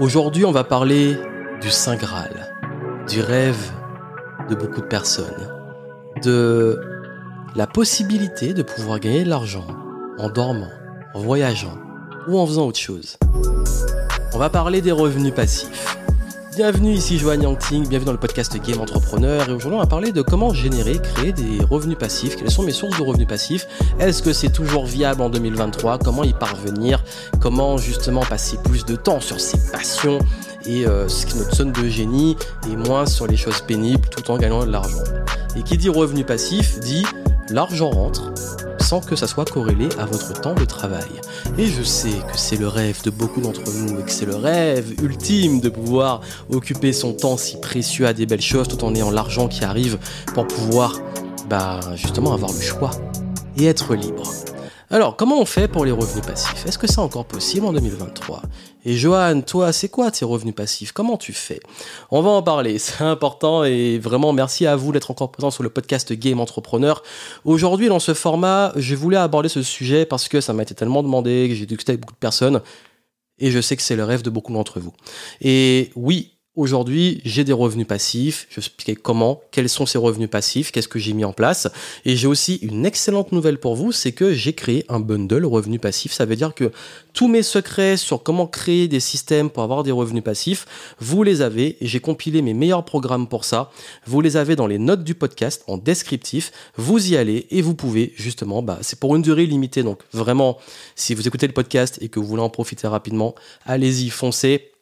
Aujourd'hui, on va parler du Saint Graal, du rêve de beaucoup de personnes, de la possibilité de pouvoir gagner de l'argent en dormant, en voyageant ou en faisant autre chose. On va parler des revenus passifs. Bienvenue ici Joanne Yangting, bienvenue dans le podcast Game Entrepreneur. Et aujourd'hui on va parler de comment générer, créer des revenus passifs, quelles sont mes sources de revenus passifs, est-ce que c'est toujours viable en 2023, comment y parvenir, comment justement passer plus de temps sur ses passions et euh, ce qui notre zone de génie et moins sur les choses pénibles tout en gagnant de l'argent? Et qui dit revenu passif dit l'argent rentre, sans que ça soit corrélé à votre temps de travail. Et je sais que c'est le rêve de beaucoup d'entre nous et que c'est le rêve ultime de pouvoir occuper son temps si précieux à des belles choses tout en ayant l'argent qui arrive pour pouvoir bah, justement avoir le choix et être libre. Alors, comment on fait pour les revenus passifs? Est-ce que c'est encore possible en 2023 Et Johan, toi, c'est quoi tes revenus passifs? Comment tu fais? On va en parler, c'est important et vraiment merci à vous d'être encore présent sur le podcast Game Entrepreneur. Aujourd'hui, dans ce format, je voulais aborder ce sujet parce que ça m'a été tellement demandé, que j'ai discuté avec beaucoup de personnes et je sais que c'est le rêve de beaucoup d'entre vous. Et oui, Aujourd'hui, j'ai des revenus passifs. Je vais expliquer comment, quels sont ces revenus passifs, qu'est-ce que j'ai mis en place. Et j'ai aussi une excellente nouvelle pour vous, c'est que j'ai créé un bundle revenus passifs. Ça veut dire que tous mes secrets sur comment créer des systèmes pour avoir des revenus passifs, vous les avez. J'ai compilé mes meilleurs programmes pour ça. Vous les avez dans les notes du podcast en descriptif. Vous y allez et vous pouvez justement, bah, c'est pour une durée limitée. Donc vraiment, si vous écoutez le podcast et que vous voulez en profiter rapidement, allez-y, foncez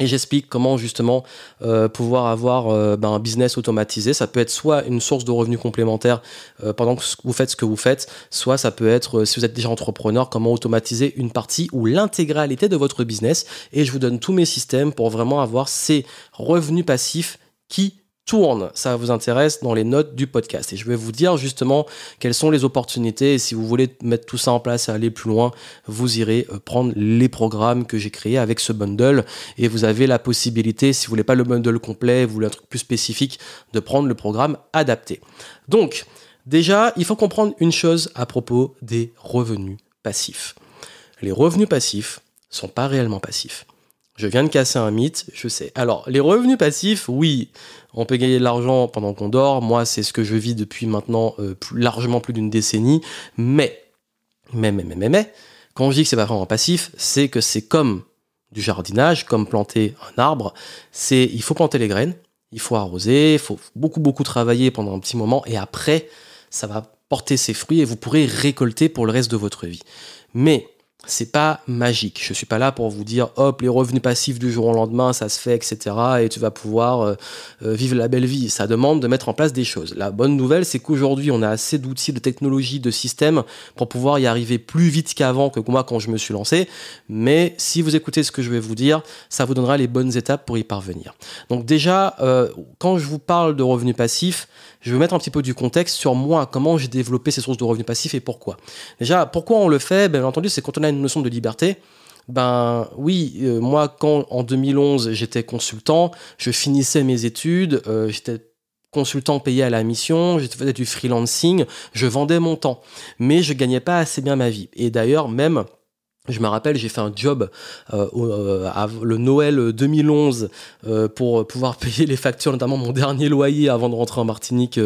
et j'explique comment justement euh, pouvoir avoir euh, ben, un business automatisé. Ça peut être soit une source de revenus complémentaires euh, pendant que vous faites ce que vous faites, soit ça peut être, si vous êtes déjà entrepreneur, comment automatiser une partie ou l'intégralité de votre business. Et je vous donne tous mes systèmes pour vraiment avoir ces revenus passifs qui tourne, ça vous intéresse dans les notes du podcast. Et je vais vous dire justement quelles sont les opportunités. Et si vous voulez mettre tout ça en place et aller plus loin, vous irez euh, prendre les programmes que j'ai créés avec ce bundle. Et vous avez la possibilité, si vous voulez pas le bundle complet, vous voulez un truc plus spécifique, de prendre le programme adapté. Donc, déjà, il faut comprendre une chose à propos des revenus passifs. Les revenus passifs sont pas réellement passifs. Je viens de casser un mythe, je sais. Alors, les revenus passifs, oui, on peut gagner de l'argent pendant qu'on dort. Moi, c'est ce que je vis depuis maintenant euh, largement plus d'une décennie. Mais, mais, mais, mais, mais, mais, quand je dis que c'est pas vraiment passif, c'est que c'est comme du jardinage, comme planter un arbre. C'est, il faut planter les graines, il faut arroser, il faut beaucoup, beaucoup travailler pendant un petit moment, et après, ça va porter ses fruits et vous pourrez récolter pour le reste de votre vie. Mais c'est pas magique. Je suis pas là pour vous dire hop les revenus passifs du jour au lendemain ça se fait etc et tu vas pouvoir euh, euh, vivre la belle vie. Ça demande de mettre en place des choses. La bonne nouvelle c'est qu'aujourd'hui on a assez d'outils, de technologies, de systèmes pour pouvoir y arriver plus vite qu'avant que moi quand je me suis lancé. Mais si vous écoutez ce que je vais vous dire, ça vous donnera les bonnes étapes pour y parvenir. Donc déjà euh, quand je vous parle de revenus passifs, je vais mettre un petit peu du contexte sur moi, comment j'ai développé ces sources de revenus passifs et pourquoi. Déjà, pourquoi on le fait? Ben, Bien entendu, c'est quand on a une notion de liberté. Ben oui, euh, moi quand en 2011 j'étais consultant, je finissais mes études, euh, j'étais consultant payé à la mission, je faisais du freelancing, je vendais mon temps, mais je gagnais pas assez bien ma vie. Et d'ailleurs même je me rappelle, j'ai fait un job euh, euh le Noël 2011 euh, pour pouvoir payer les factures, notamment mon dernier loyer avant de rentrer en Martinique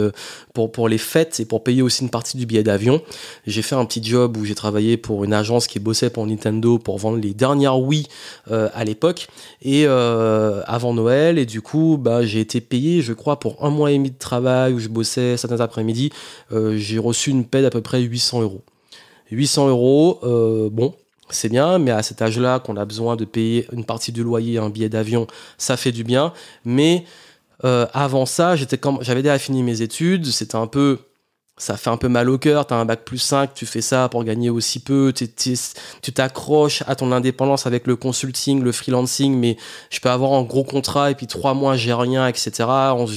pour, pour les fêtes et pour payer aussi une partie du billet d'avion. J'ai fait un petit job où j'ai travaillé pour une agence qui bossait pour Nintendo pour vendre les dernières Wii à l'époque et avant Noël. Et du coup, bah, j'ai été payé, je crois, pour un mois et demi de travail où je bossais certains après-midi. j'ai reçu une paie d'à peu près 800 euros. 800 euros, bon, c'est bien, mais à cet âge-là, qu'on a besoin de payer une partie du loyer, un billet d'avion, ça fait du bien. Mais euh, avant ça, j'étais j'avais déjà fini mes études, c'était un peu, ça fait un peu mal au cœur. T'as un bac plus 5, tu fais ça pour gagner aussi peu, tu t'accroches à ton indépendance avec le consulting, le freelancing, mais je peux avoir un gros contrat et puis trois mois j'ai rien, etc.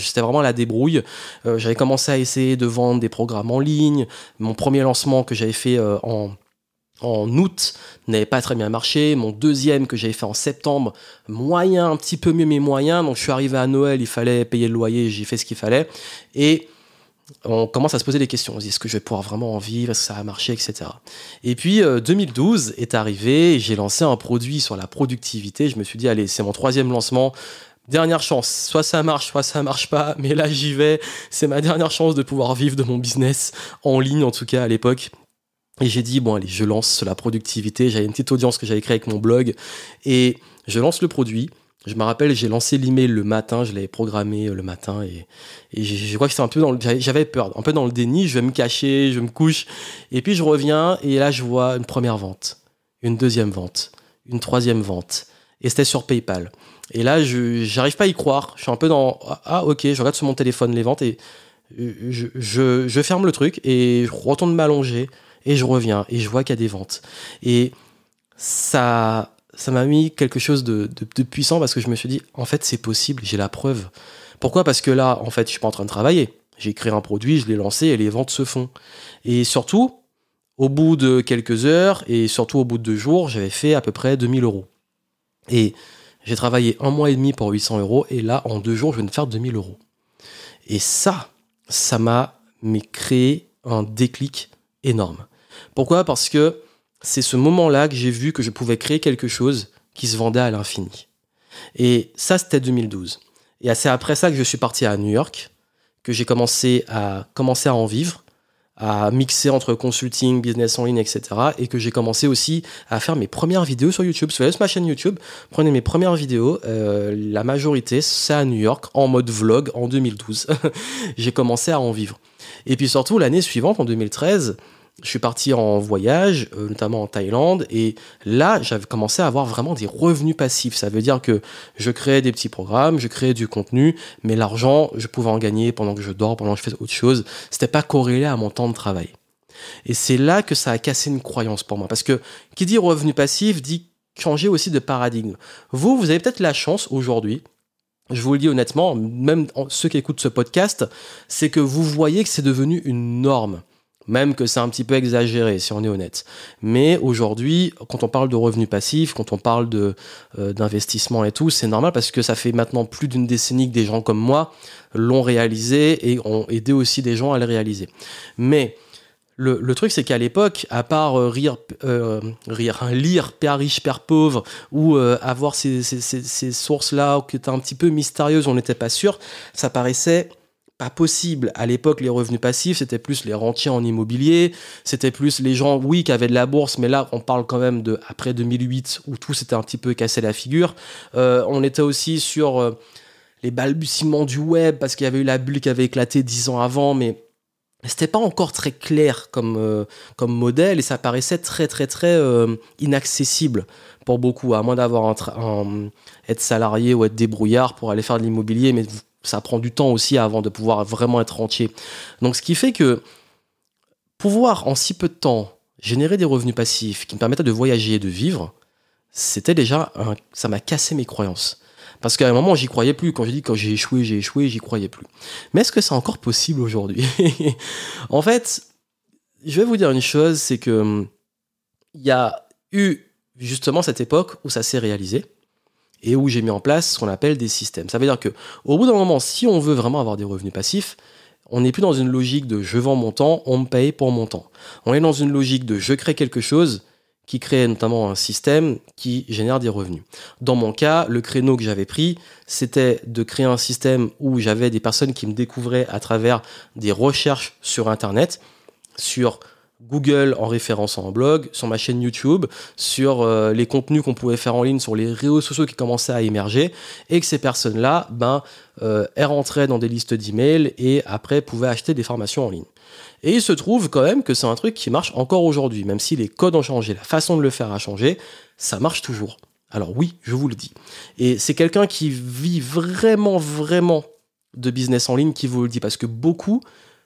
C'était vraiment la débrouille. Euh, j'avais commencé à essayer de vendre des programmes en ligne. Mon premier lancement que j'avais fait euh, en en août n'avait pas très bien marché. Mon deuxième que j'avais fait en septembre, moyen, un petit peu mieux mais moyen. Donc je suis arrivé à Noël, il fallait payer le loyer, j'ai fait ce qu'il fallait. Et on commence à se poser des questions. On se dit, est-ce que je vais pouvoir vraiment en vivre? Est-ce que ça va marcher? Etc. Et puis, 2012 est arrivé, j'ai lancé un produit sur la productivité. Je me suis dit, allez, c'est mon troisième lancement. Dernière chance, soit ça marche, soit ça marche pas, mais là j'y vais. C'est ma dernière chance de pouvoir vivre de mon business en ligne, en tout cas à l'époque. Et j'ai dit, bon, allez, je lance la productivité. J'avais une petite audience que j'avais créée avec mon blog. Et je lance le produit. Je me rappelle, j'ai lancé l'email le matin, je l'avais programmé euh, le matin. Et, je, crois que c'était un peu dans le, j'avais peur, un peu dans le déni, je vais me cacher, je me couche. Et puis je reviens. Et là je vois une première vente, une deuxième vente, une troisième vente. Et c'était sur PayPal. Et là je j'arrive pas à y croire, je suis un peu dans ah ok, je regarde sur mon téléphone les ventes et je, je, je ferme le truc et je retourne m'allonger et je reviens et je vois qu'il y a des ventes et ça ça m'a mis quelque chose de, puissant parce que je me suis dit, en fait, c'est possible, j'ai la preuve. Pourquoi? Parce que là, en fait, je suis pas en train de travailler. J'ai créé un produit, je l'ai lancé et les ventes se font. Et surtout, au bout de quelques heures et surtout au bout de deux jours, j'avais fait à peu près 2000 euros. Et j'ai travaillé un mois et demi pour 800 euros et là, en deux jours, je viens de faire 2000 euros. Et ça, ça m'a créé un déclic énorme. Pourquoi? Parce que c'est ce moment-là que j'ai vu que je pouvais créer quelque chose qui se vendait à l'infini. Et ça, c'était 2012. Et c'est après ça que je suis parti à New York, que j'ai commencé à, commencer à en vivre, à mixer entre consulting, business en ligne, etc. Et que j'ai commencé aussi à faire mes premières vidéos sur YouTube. Sur ma chaîne YouTube, prenez mes premières vidéos. Euh, la majorité, c'est à New York, en mode vlog, en 2012. j'ai commencé à en vivre. Et puis surtout, l'année suivante, en 2013, je suis parti en voyage, euh, notamment en Thaïlande, et là, j'avais commencé à avoir vraiment des revenus passifs. Ça veut dire que je créais des petits programmes, je créais du contenu, mais l'argent, je pouvais en gagner pendant que je dors, pendant que je fais autre chose. C'était pas corrélé à mon temps de travail. Et c'est là que ça a cassé une croyance pour moi, parce que qui dit revenu passif dit changer aussi de paradigme. Vous, vous avez peut-être la chance aujourd'hui, je vous le dis honnêtement, même ceux qui écoutent ce podcast, c'est que vous voyez que c'est devenu une norme. Même que c'est un petit peu exagéré, si on est honnête. Mais aujourd'hui, quand on parle de revenus passifs, quand on parle de euh, d'investissement et tout, c'est normal parce que ça fait maintenant plus d'une décennie que des gens comme moi l'ont réalisé et ont aidé aussi des gens à le réaliser. Mais le, truc, c'est qu'à l'époque, à part euh, rire, euh, rire, hein, lire Père riche, Père pauvre, ou avoir ces, ces, ces sources-là qui étaient un petit peu mystérieuses, on n'était pas sûr, ça paraissait pas possible. À l'époque, les revenus passifs, c'était plus les rentiers en immobilier, c'était plus les gens, oui, qui avaient de la bourse, mais là, on parle quand même de après 2008, où tout s'était un petit peu cassé la figure. Euh, on était aussi sur euh, les balbutiements du web, parce qu'il y avait eu la bulle qui avait éclaté dix ans avant, mais c'était pas encore très clair comme, euh, comme modèle, et ça paraissait très, très, très inaccessible pour beaucoup, à moins d'avoir un, être salarié ou être débrouillard pour aller faire de l'immobilier, mais ça prend du temps aussi avant de pouvoir vraiment être entier. Donc ce qui fait que pouvoir en si peu de temps générer des revenus passifs qui me permettaient de voyager et de vivre, c'était déjà ça m'a cassé mes croyances. Parce qu'à un moment, j'y croyais plus. Quand j'ai dit quand j'ai échoué, j'ai échoué, j'y croyais plus. Mais est-ce que c'est encore possible aujourd'hui? En fait, je vais vous dire une chose, c'est que hum, il y a eu justement cette époque où ça s'est réalisé et où j'ai mis en place ce qu'on appelle des systèmes. Ça veut dire que au bout d'un moment, si on veut vraiment avoir des revenus passifs, on n'est plus dans une logique de je vends mon temps, on me paye pour mon temps. On est dans une logique de je crée quelque chose qui crée notamment un système qui génère des revenus. Dans mon cas, le créneau que j'avais pris, c'était de créer un système où j'avais des personnes qui me découvraient à travers des recherches sur Internet, sur Google en référençant en blog, sur ma chaîne YouTube, sur euh, les contenus qu'on pouvait faire en ligne, sur les réseaux sociaux qui commençaient à émerger, et que ces personnes-là, ben, euh, elles rentraient dans des listes d'emails et après pouvaient acheter des formations en ligne. Et il se trouve quand même que c'est un truc qui marche encore aujourd'hui, même si les codes ont changé, la façon de le faire a changé, ça marche toujours. Alors oui, je vous le dis. Et c'est quelqu'un qui vit vraiment, vraiment de business en ligne qui vous le dit, parce que beaucoup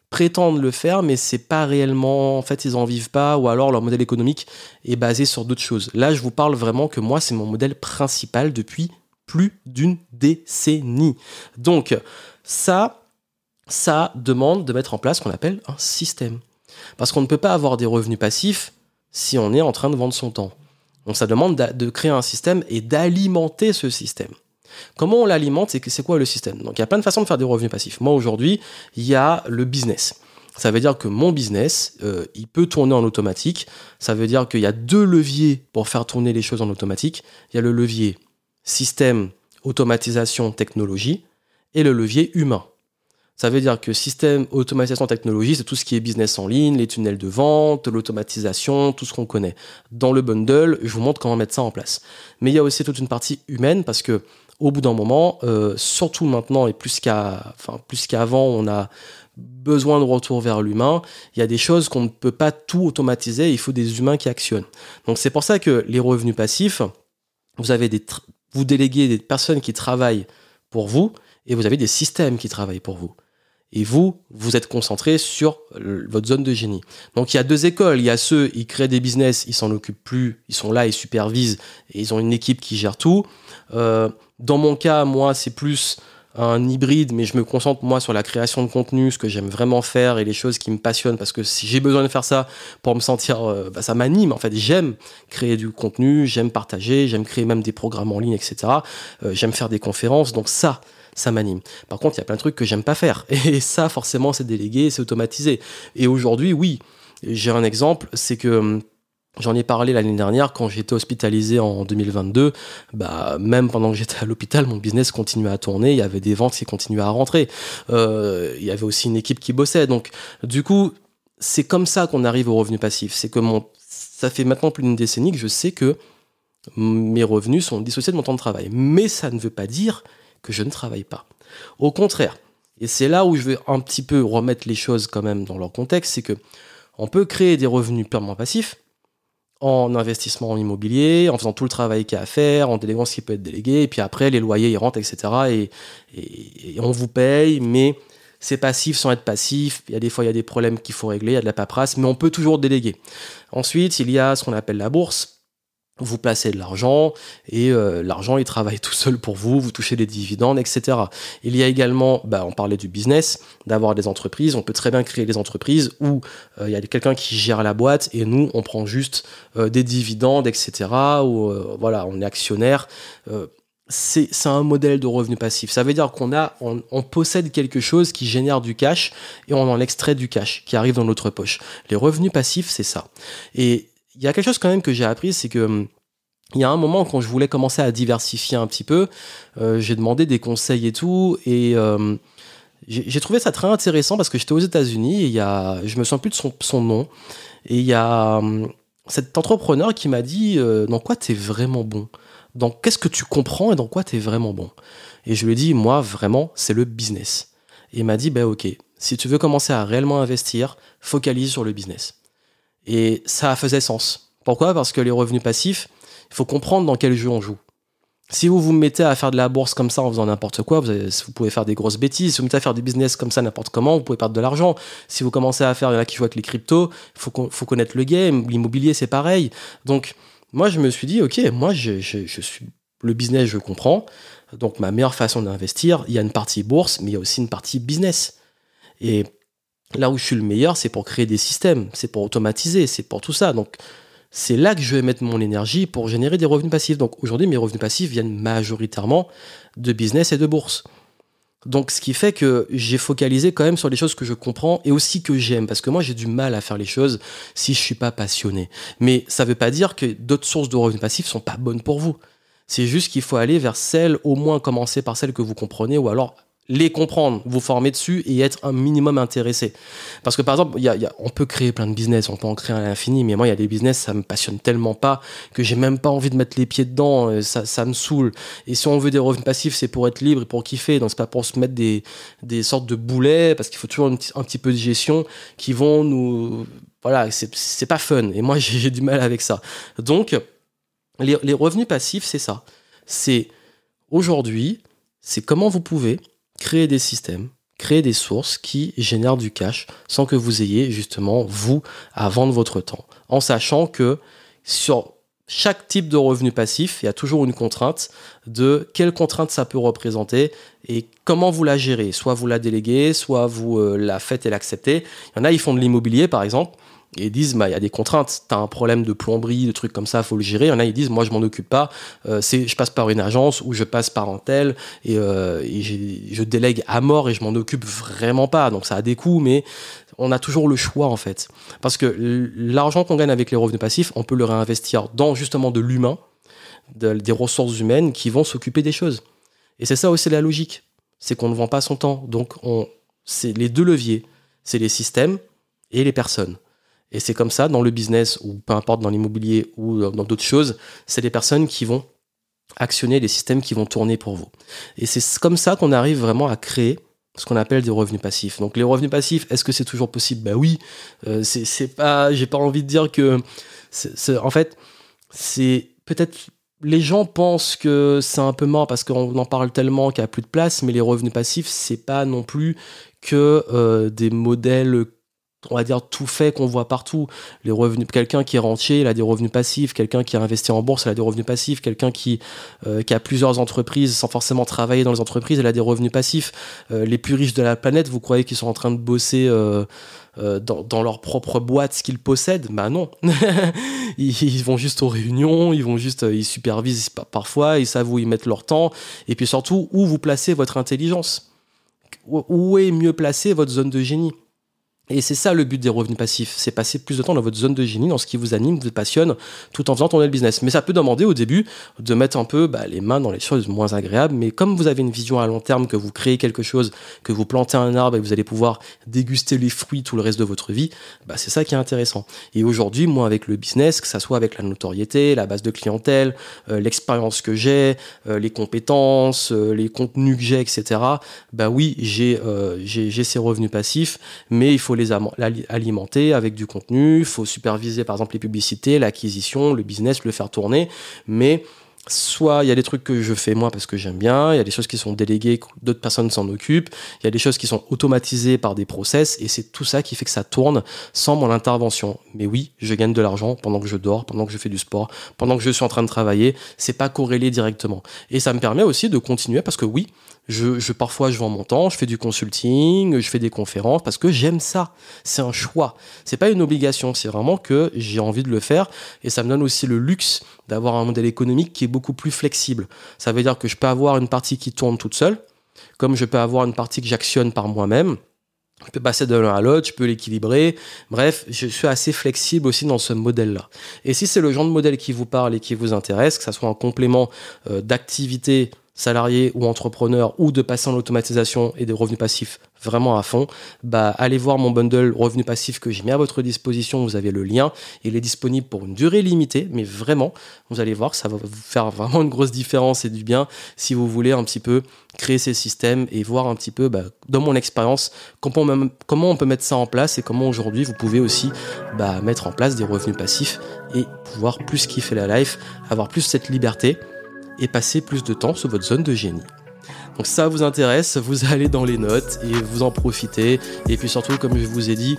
prétendent le faire, mais c'est pas réellement, en fait, ils en vivent pas, ou alors leur modèle économique est basé sur d'autres choses. Là, je vous parle vraiment que moi, c'est mon modèle principal depuis plus d'une décennie. Donc, ça, ça demande de mettre en place ce qu'on appelle un système. Parce qu'on ne peut pas avoir des revenus passifs si on est en train de vendre son temps. Donc ça demande de créer un système et d'alimenter ce système. Comment on l'alimente C'est c'est quoi le système? Donc il y a plein de façons de faire des revenus passifs. Moi aujourd'hui, il y a le business. Ça veut dire que mon business, euh, il peut tourner en automatique. Ça veut dire qu'il y a deux leviers pour faire tourner les choses en automatique. Il y a le levier système, automatisation, technologie et le levier humain. Ça veut dire que système, automatisation, technologie, c'est tout ce qui est business en ligne, les tunnels de vente, l'automatisation, tout ce qu'on connaît. Dans le bundle, je vous montre comment mettre ça en place. Mais il y a aussi toute une partie humaine parce que au bout d'un moment, euh, surtout maintenant et plus qu'à, enfin plus qu'avant, on a besoin de retour vers l'humain. Il y a des choses qu'on ne peut pas tout automatiser. Il faut des humains qui actionnent. Donc c'est pour ça que les revenus passifs, vous avez des, vous déléguez des personnes qui travaillent pour vous et vous avez des systèmes qui travaillent pour vous. Et vous, vous êtes concentré sur votre zone de génie. Donc il y a deux écoles. Il y a ceux, ils créent des business, ils s'en occupent plus, ils sont là, ils supervisent, et ils ont une équipe qui gère tout. Euh, dans mon cas, moi, c'est plus un hybride, mais je me concentre moi sur la création de contenu, ce que j'aime vraiment faire et les choses qui me passionnent, parce que si j'ai besoin de faire ça pour me sentir, euh, bah, ça m'anime. En fait, j'aime créer du contenu, j'aime partager, j'aime créer même des programmes en ligne, etc. Euh, j'aime faire des conférences, donc ça, ça m'anime. Par contre, il y a plein de trucs que j'aime pas faire. Et ça, forcément, c'est délégué, c'est automatisé. Et aujourd'hui, oui, j'ai un exemple, c'est que hum, J'en ai parlé l'année dernière quand j'étais hospitalisé en 2022. Bah, même pendant que j'étais à l'hôpital, mon business continuait à tourner. Il y avait des ventes qui continuaient à rentrer. Euh, il y avait aussi une équipe qui bossait. Donc, du coup, c'est comme ça qu'on arrive au revenu passif. C'est que mon, ça fait maintenant plus d'une décennie que je sais que mes revenus sont dissociés de mon temps de travail. Mais ça ne veut pas dire que je ne travaille pas. Au contraire, et c'est là où je vais un petit peu remettre les choses quand même dans leur contexte, c'est que on peut créer des revenus purement passifs en investissement en immobilier, en faisant tout le travail qu'il y a à faire, en déléguant ce qui peut être délégué, et puis après les loyers ils rentrent, etc. Et, et, on vous paye, mais c'est passif sans être passif. Il y a des fois il y a des problèmes qu'il faut régler, il y a de la paperasse, mais on peut toujours déléguer. Ensuite, il y a ce qu'on appelle la bourse vous placez de l'argent et euh, l'argent il travaille tout seul pour vous, vous touchez des dividendes, etc. Il y a également, bah, on parlait du business, d'avoir des entreprises, on peut très bien créer des entreprises où euh, il y a quelqu'un qui gère la boîte et nous on prend juste euh, des dividendes, etc. Ou voilà, on est actionnaire. c'est un modèle de revenu passif. Ça veut dire qu'on a, on, on, possède quelque chose qui génère du cash et on en extrait du cash qui arrive dans notre poche. Les revenus passifs, c'est ça. Et il y a quelque chose quand même que j'ai appris, c'est que hum, il y a un moment quand je voulais commencer à diversifier un petit peu, euh, j'ai demandé des conseils et tout, et hum, j'ai trouvé ça très intéressant parce que j'étais aux États-Unis et il y a, je me souviens plus de son, nom, et il y a hum, cet entrepreneur qui m'a dit euh, dans quoi tu es vraiment bon, dans qu'est-ce que tu comprends et dans quoi tu es vraiment bon? Et je lui ai dit moi vraiment c'est le business. Et il m'a dit ben ok, si tu veux commencer à réellement investir, focalise sur le business. Et ça faisait sens. Pourquoi? Parce que les revenus passifs, il faut comprendre dans quel jeu on joue. Si vous vous mettez à faire de la bourse comme ça en faisant n'importe quoi, vous, pouvez faire des grosses bêtises. Si vous mettez à faire du business comme ça n'importe comment, vous pouvez perdre de l'argent. Si vous commencez à faire, il y en a qui jouent avec les cryptos, il faut, faut, connaître le game. L'immobilier, c'est pareil. Donc, moi, je me suis dit, OK, moi, je, je, je, suis le business, je comprends. Donc, ma meilleure façon d'investir, il y a une partie bourse, mais il y a aussi une partie business. Et Là où je suis le meilleur, c'est pour créer des systèmes, c'est pour automatiser, c'est pour tout ça. Donc, c'est là que je vais mettre mon énergie pour générer des revenus passifs. Donc, aujourd'hui, mes revenus passifs viennent majoritairement de business et de bourse. Donc, ce qui fait que j'ai focalisé quand même sur les choses que je comprends et aussi que j'aime. Parce que moi, j'ai du mal à faire les choses si je suis pas passionné. Mais ça ne veut pas dire que d'autres sources de revenus passifs sont pas bonnes pour vous. C'est juste qu'il faut aller vers celles, au moins commencer par celles que vous comprenez, ou alors les comprendre, vous former dessus et être un minimum intéressé. Parce que par exemple, y a, on peut créer plein de business, on peut en créer à l'infini, mais moi, il y a des business, ça me passionne tellement pas que j'ai même pas envie de mettre les pieds dedans, euh, ça, ça me saoule. Et si on veut des revenus passifs, c'est pour être libre et pour kiffer, donc c'est pas pour se mettre des, des sortes de boulets, parce qu'il faut toujours un, petit peu de gestion qui vont nous... Voilà, c'est pas fun. Et moi, j'ai du mal avec ça. Donc, les revenus passifs, c'est ça. C'est aujourd'hui, c'est comment vous pouvez créer des systèmes, créer des sources qui génèrent du cash sans que vous ayez justement, vous, à vendre votre temps. En sachant que sur chaque type de revenu passif, il y a toujours une contrainte de quelle contrainte ça peut représenter et comment vous la gérez. Soit vous la déléguez, soit vous euh, la faites et l'acceptez. Il y en a, ils font de l'immobilier par exemple. Et ils disent, bah, il y a des contraintes. Tu as un problème de plomberie, de trucs comme ça, faut le gérer. Il y en a, ils disent, moi, je m'en occupe pas. Euh, c'est, je passe par une agence ou je passe par un tel et, euh, je délègue à mort et je m'en occupe vraiment pas. Donc ça a des coûts, mais on a toujours le choix en fait. Parce que l'argent qu'on gagne avec les revenus passifs, on peut le réinvestir dans justement de l'humain, des ressources humaines qui vont s'occuper des choses. Et c'est ça aussi la logique. C'est qu'on ne vend pas son temps. Donc on, c'est les deux leviers. C'est les systèmes et les personnes. Et c'est comme ça dans le business ou peu importe dans l'immobilier ou dans d'autres choses, c'est les personnes qui vont actionner les systèmes qui vont tourner pour vous. Et c'est comme ça qu'on arrive vraiment à créer ce qu'on appelle des revenus passifs. Donc les revenus passifs, est-ce que c'est toujours possible? Ben oui. Euh, c'est pas, j'ai pas envie de dire que, en fait, c'est peut-être les gens pensent que c'est un peu mort parce qu'on en parle tellement qu'il n'y a plus de place, mais les revenus passifs, c'est pas non plus que euh, des modèles on va dire tout fait qu'on voit partout. Les revenus, quelqu'un qui est rentier, il a des revenus passifs. Quelqu'un qui a investi en bourse, il a des revenus passifs. Quelqu'un qui, euh, qui a plusieurs entreprises sans forcément travailler dans les entreprises, il a des revenus passifs. Euh, les plus riches de la planète, vous croyez qu'ils sont en train de bosser euh, dans, leur propre boîte ce qu'ils possèdent? Bah non. ils, vont juste aux réunions, ils vont juste, ils supervisent parfois, ils savent où ils mettent leur temps, et puis surtout où vous placez votre intelligence? Où est mieux placée votre zone de génie? Et c'est ça le but des revenus passifs, c'est passer plus de temps dans votre zone de génie, dans ce qui vous anime, vous passionne, tout en faisant tourner le business. Mais ça peut demander au début de mettre un peu bah, les mains dans les choses moins agréables, mais comme vous avez une vision à long terme, que vous créez quelque chose, que vous plantez un arbre et vous allez pouvoir déguster les fruits tout le reste de votre vie, bah, c'est ça qui est intéressant. Et aujourd'hui, moi avec le business, que ça soit avec la notoriété, la base de clientèle, euh, l'expérience que j'ai, euh, les compétences, euh, les contenus que j'ai, etc., bah oui, j'ai j'ai ces revenus passifs, mais il faut les alimenter avec du contenu, il faut superviser par exemple les publicités, l'acquisition, le business, le faire tourner, mais soit il y a des trucs que je fais moi parce que j'aime bien, il y a des choses qui sont déléguées, d'autres personnes s'en occupent, il y a des choses qui sont automatisées par des process, et c'est tout ça qui fait que ça tourne sans mon intervention. Mais oui, je gagne de l'argent pendant que je dors, pendant que je fais du sport, pendant que je suis en train de travailler, c'est pas corrélé directement. Et ça me permet aussi de continuer parce que oui, je, parfois, je vends mon temps, je fais du consulting, je fais des conférences parce que j'aime ça. C'est un choix. C'est pas une obligation. C'est vraiment que j'ai envie de le faire et ça me donne aussi le luxe d'avoir un modèle économique qui est beaucoup plus flexible. Ça veut dire que je peux avoir une partie qui tourne toute seule, comme je peux avoir une partie que j'actionne par moi-même. Je peux passer de l'un à l'autre, je peux l'équilibrer. Bref, je suis assez flexible aussi dans ce modèle-là. Et si c'est le genre de modèle qui vous parle et qui vous intéresse, que ça soit un complément euh, d'activité salarié ou entrepreneur ou de passer en automatisation et des revenus passifs vraiment à fond, bah allez voir mon bundle revenu passif que j'ai mis à votre disposition, vous avez le lien, il est disponible pour une durée limitée, mais vraiment, vous allez voir, ça va vous faire vraiment une grosse différence et du bien si vous voulez un petit peu créer ces systèmes et voir un petit peu, bah, dans mon expérience, comment, comment on peut mettre ça en place et comment aujourd'hui vous pouvez aussi bah, mettre en place des revenus passifs et pouvoir plus kiffer la life, avoir plus cette liberté et passer plus de temps sur votre zone de génie. Donc ça vous intéresse, vous allez dans les notes et vous en profitez. Et puis surtout, comme je vous ai dit,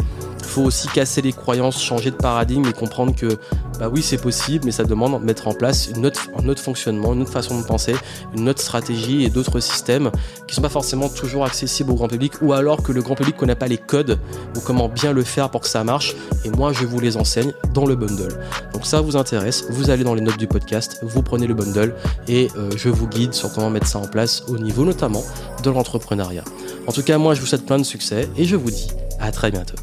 faut aussi casser les croyances, changer de paradigme et comprendre que bah oui c'est possible, mais ça demande de mettre en place une autre, un autre fonctionnement, une autre façon de penser, une autre stratégie et d'autres systèmes qui sont pas forcément toujours accessibles au grand public ou alors que le grand public connaît pas les codes ou comment bien le faire pour que ça marche. Et moi je vous les enseigne dans le bundle. Donc ça vous intéresse, vous allez dans les notes du podcast, vous prenez le bundle et euh, je vous guide sur comment mettre ça en place au niveau notamment de l'entrepreneuriat. En tout cas moi je vous souhaite plein de succès et je vous dis à très bientôt.